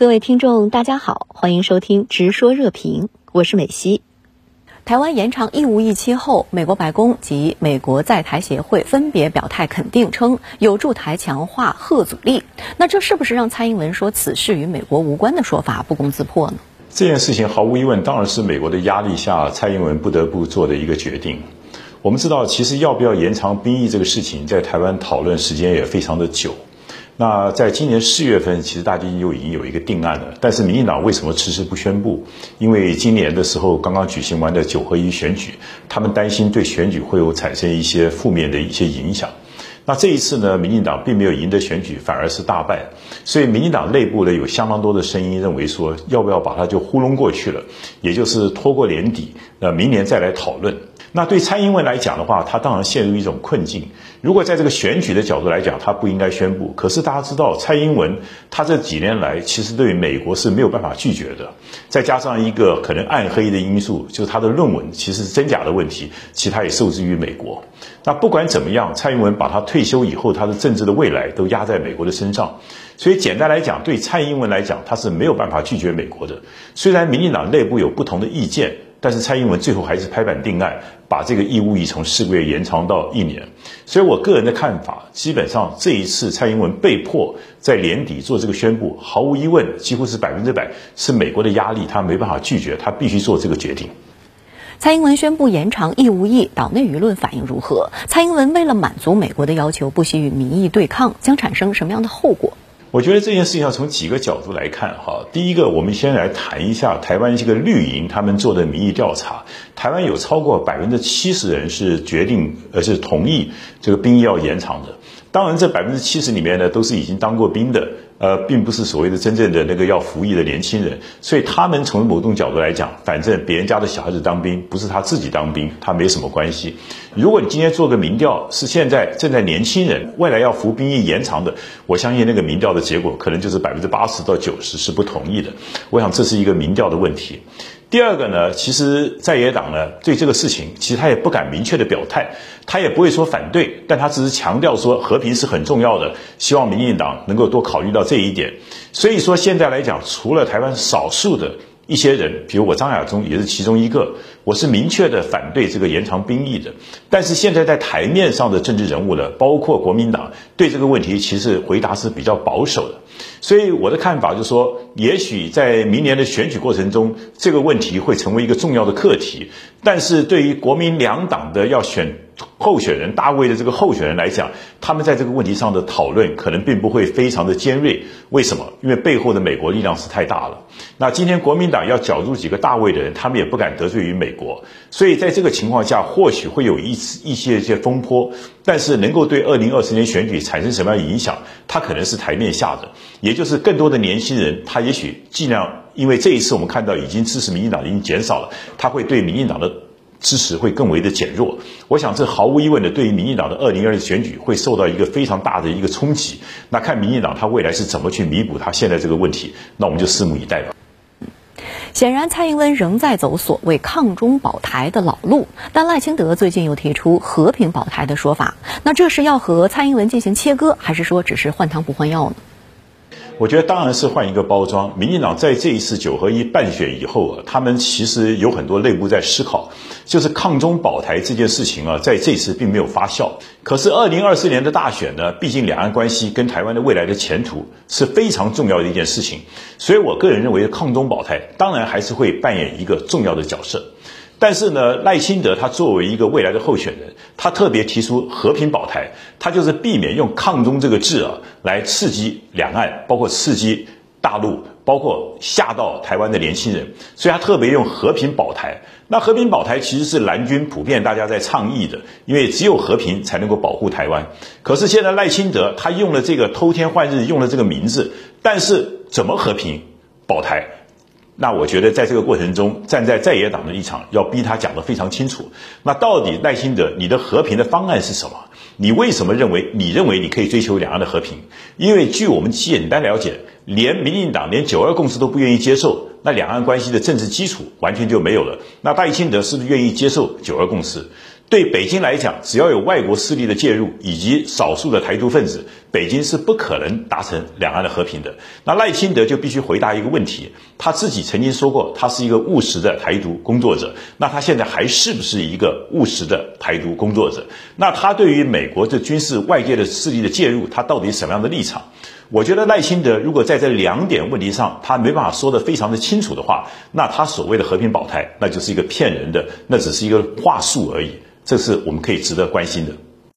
各位听众，大家好，欢迎收听《直说热评》，我是美西。台湾延长义务役期后，美国白宫及美国在台协会分别表态肯定，称有助台强化贺阻力。那这是不是让蔡英文说此事与美国无关的说法不攻自破呢？这件事情毫无疑问，当然是美国的压力下，蔡英文不得不做的一个决定。我们知道，其实要不要延长兵役这个事情，在台湾讨论时间也非常的久。那在今年四月份，其实大家就已经有一个定案了。但是民进党为什么迟迟不宣布？因为今年的时候刚刚举行完的九合一选举，他们担心对选举会有产生一些负面的一些影响。那这一次呢，民进党并没有赢得选举，反而是大败。所以民进党内部呢，有相当多的声音认为说，要不要把它就糊弄过去了，也就是拖过年底，呃，明年再来讨论。那对蔡英文来讲的话，他当然陷入一种困境。如果在这个选举的角度来讲，他不应该宣布。可是大家知道，蔡英文他这几年来其实对美国是没有办法拒绝的。再加上一个可能暗黑的因素，就是他的论文其实是真假的问题，其他也受制于美国。那不管怎么样，蔡英文把他退休以后他的政治的未来都压在美国的身上。所以简单来讲，对蔡英文来讲，他是没有办法拒绝美国的。虽然民进党内部有不同的意见。但是蔡英文最后还是拍板定案，把这个义务役从四个月延长到一年。所以我个人的看法，基本上这一次蔡英文被迫在年底做这个宣布，毫无疑问，几乎是百分之百是美国的压力，他没办法拒绝，他必须做这个决定。蔡英文宣布延长义务役，岛内舆论反应如何？蔡英文为了满足美国的要求，不惜与民意对抗，将产生什么样的后果？我觉得这件事情要从几个角度来看哈。第一个，我们先来谈一下台湾这个绿营他们做的民意调查。台湾有超过百分之七十人是决定，呃，是同意这个兵役要延长的。当然，这百分之七十里面呢，都是已经当过兵的。呃，并不是所谓的真正的那个要服役的年轻人，所以他们从某种角度来讲，反正别人家的小孩子当兵，不是他自己当兵，他没什么关系。如果你今天做个民调，是现在正在年轻人未来要服兵役延长的，我相信那个民调的结果可能就是百分之八十到九十是不同意的。我想这是一个民调的问题。第二个呢，其实在野党呢对这个事情，其实他也不敢明确的表态，他也不会说反对，但他只是强调说和平是很重要的，希望民进党能够多考虑到这一点。所以说现在来讲，除了台湾少数的一些人，比如我张亚中也是其中一个，我是明确的反对这个延长兵役的。但是现在在台面上的政治人物呢，包括国民党，对这个问题其实回答是比较保守的。所以我的看法就是说，也许在明年的选举过程中，这个问题会成为一个重要的课题。但是对于国民两党的要选候选人大卫的这个候选人来讲，他们在这个问题上的讨论可能并不会非常的尖锐。为什么？因为背后的美国力量是太大了。那今天国民党要角逐几个大位的人，他们也不敢得罪于美国。所以在这个情况下，或许会有一一些一些风波。但是能够对二零二四年选举产生什么样影响，它可能是台面下的，也就是更多的年轻人，他也许尽量，因为这一次我们看到已经支持民进党已经减少了，他会对民进党的支持会更为的减弱。我想这毫无疑问的，对于民进党的二零二四选举会受到一个非常大的一个冲击。那看民进党他未来是怎么去弥补他现在这个问题，那我们就拭目以待吧。显然，蔡英文仍在走所谓“抗中保台”的老路，但赖清德最近又提出“和平保台”的说法。那这是要和蔡英文进行切割，还是说只是换汤不换药呢？我觉得当然是换一个包装。民进党在这一次九合一败选以后啊，他们其实有很多内部在思考，就是抗中保台这件事情啊，在这次并没有发酵。可是二零二四年的大选呢，毕竟两岸关系跟台湾的未来的前途是非常重要的一件事情，所以我个人认为抗中保台当然还是会扮演一个重要的角色。但是呢，赖清德他作为一个未来的候选人，他特别提出和平保台，他就是避免用抗中这个字啊来刺激两岸，包括刺激大陆，包括吓到台湾的年轻人，所以他特别用和平保台。那和平保台其实是蓝军普遍大家在倡议的，因为只有和平才能够保护台湾。可是现在赖清德他用了这个偷天换日，用了这个名字，但是怎么和平保台？那我觉得在这个过程中，站在在野党的立场，要逼他讲得非常清楚。那到底赖清德，你的和平的方案是什么？你为什么认为你认为你可以追求两岸的和平？因为据我们简单了解，连民进党连九二共识都不愿意接受，那两岸关系的政治基础完全就没有了。那赖清德是不是愿意接受九二共识？对北京来讲，只要有外国势力的介入以及少数的台独分子，北京是不可能达成两岸的和平的。那赖清德就必须回答一个问题：他自己曾经说过，他是一个务实的台独工作者。那他现在还是不是一个务实的台独工作者？那他对于美国的军事外界的势力的介入，他到底什么样的立场？我觉得赖清德如果在这两点问题上他没办法说得非常的清楚的话，那他所谓的和平保台，那就是一个骗人的，那只是一个话术而已。这是我们可以值得关心的。